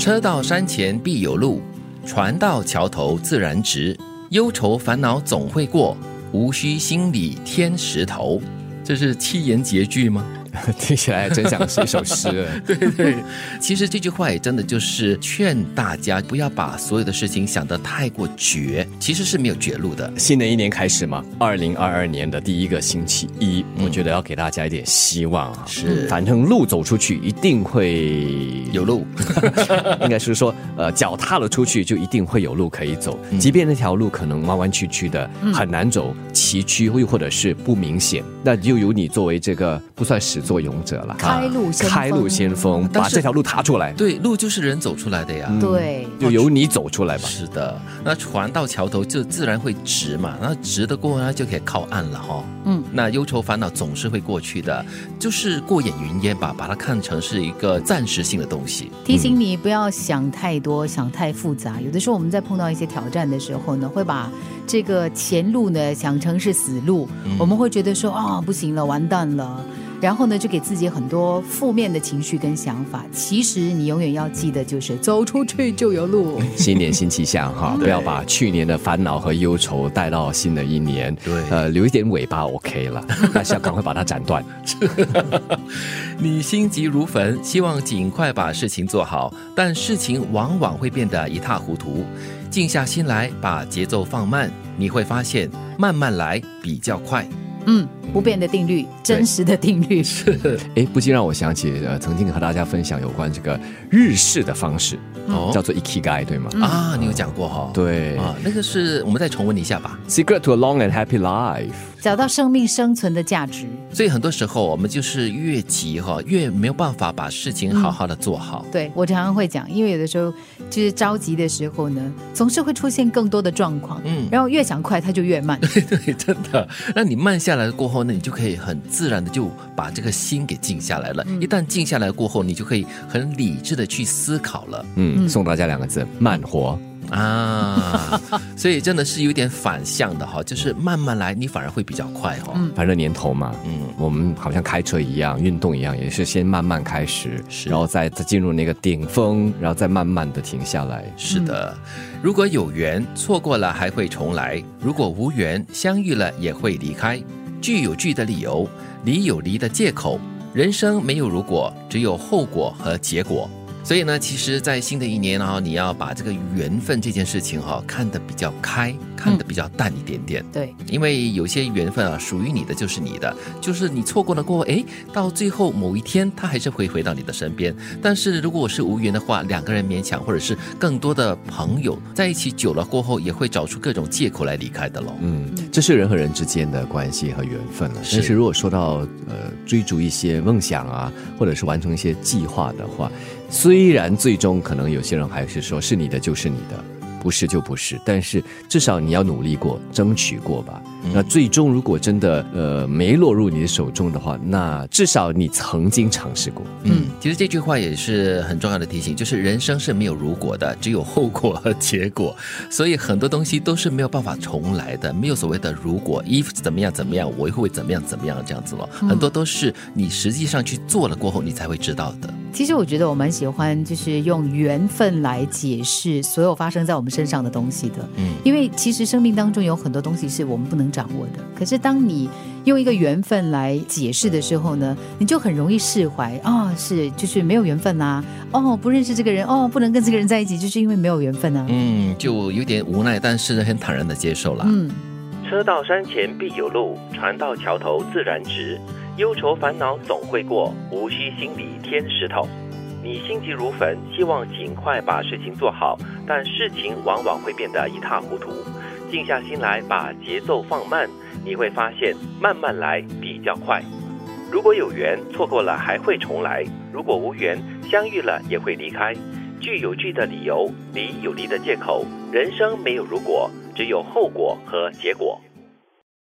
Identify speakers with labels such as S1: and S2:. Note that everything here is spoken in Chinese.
S1: 车到山前必有路，船到桥头自然直。忧愁烦恼总会过，无需心里添石头。这是七言绝句吗？
S2: 听起来真像是一首诗。
S1: 对对，其实这句话也真的就是劝大家不要把所有的事情想得太过绝，其实是没有绝路的。
S2: 新的一年开始嘛，二零二二年的第一个星期一，我觉得要给大家一点希望啊。
S1: 是，
S2: 反正路走出去一定会
S1: 有路，
S2: 应该是说，呃，脚踏了出去就一定会有路可以走，即便那条路可能弯弯曲曲的，很难走，崎岖又或者是不明显，那就有你作为这个不算始作俑者了，
S3: 开路先
S2: 开路先锋，把这条路踏出来。
S1: 对，路就是人走出来的呀。
S3: 对，
S2: 就由你走出来吧。
S1: 是的，那船到桥头就自然会直嘛，那直的过呢就可以靠岸了哈。嗯，那忧愁烦恼总是会过去的，就是过眼云烟吧，把它看成是一个暂时性的东西。
S3: 提醒你不要想太多，想太复杂。有的时候我们在碰到一些挑战的时候呢，会把这个前路呢想成是死路，我们会觉得说啊不行了，完蛋了。然后呢，就给自己很多负面的情绪跟想法。其实你永远要记得，就是走出去就有路。
S2: 新年新气象哈，不要把去年的烦恼和忧愁带到新的一年。
S1: 对，
S2: 呃，留一点尾巴 OK 了，但是要赶快把它斩断。
S1: 你心急如焚，希望尽快把事情做好，但事情往往会变得一塌糊涂。静下心来，把节奏放慢，你会发现慢慢来比较快。
S3: 嗯，不变的定律，真实的定律
S1: 是。
S2: 哎，不禁让我想起呃，曾经和大家分享有关这个日式的方式，哦，叫做 ikigai，对吗？
S1: 啊，你有讲过哈？
S2: 对
S1: 啊，那个是我们再重温一下吧。
S2: Secret to a long and happy life。
S3: 找到生命生存的价值，
S1: 所以很多时候我们就是越急哈，越没有办法把事情好好的做好。
S3: 对我常常会讲，因为有的时候就是着急的时候呢，总是会出现更多的状况，嗯，然后越想快，它就越慢。
S1: 对 对，真的。那你慢下来过后呢，你就可以很自然的就把这个心给静下来了。一旦静下来过后，你就可以很理智的去思考了。
S2: 嗯，送大家两个字：慢活。
S1: 啊，所以真的是有点反向的哈，就是慢慢来，你反而会比较快哈。
S2: 嗯，反正年头嘛，嗯，我们好像开车一样，运动一样，也是先慢慢开始，然后再再进入那个顶峰，然后再慢慢的停下来。
S1: 是的，如果有缘错过了还会重来，如果无缘相遇了也会离开。聚有聚的理由，离有离的借口。人生没有如果，只有后果和结果。所以呢，其实，在新的一年呢，你要把这个缘分这件事情哈看得比较开，看得比较淡一点点。
S3: 对，
S1: 因为有些缘分啊，属于你的就是你的，就是你错过了过后，哎，到最后某一天，他还是会回到你的身边。但是如果我是无缘的话，两个人勉强或者是更多的朋友在一起久了过后，也会找出各种借口来离开的喽。
S2: 嗯，这是人和人之间的关系和缘分了。但是如果说到呃追逐一些梦想啊，或者是完成一些计划的话。虽然最终可能有些人还是说是你的就是你的，不是就不是，但是至少你要努力过，争取过吧。那最终如果真的呃没落入你的手中的话，那至少你曾经尝试过。
S1: 嗯，其实这句话也是很重要的提醒，就是人生是没有如果的，只有后果和结果。所以很多东西都是没有办法重来的，没有所谓的如果，if 怎么样怎么样，我会怎么样怎么样这样子了。很多都是你实际上去做了过后，你才会知道的。
S3: 其实我觉得我蛮喜欢，就是用缘分来解释所有发生在我们身上的东西的。嗯，因为其实生命当中有很多东西是我们不能。掌握的，可是当你用一个缘分来解释的时候呢，你就很容易释怀啊，是就是没有缘分呐，哦，不认识这个人，哦，不能跟这个人在一起，就是因为没有缘分啊。
S1: 嗯，就有点无奈，但是很坦然的接受了。嗯，车到山前必有路，船到桥头自然直，忧愁烦恼总会过，无需心里添石头。你心急如焚，希望尽快把事情做好，但事情往往会变得一塌糊涂。静下心来，把节奏放慢，你会发现慢慢来比较快。如果有缘，错过了还会重来；如果无缘，相遇了也会离开。聚有聚的理由，离有离的借口。人生没有如果，只有后果和结果。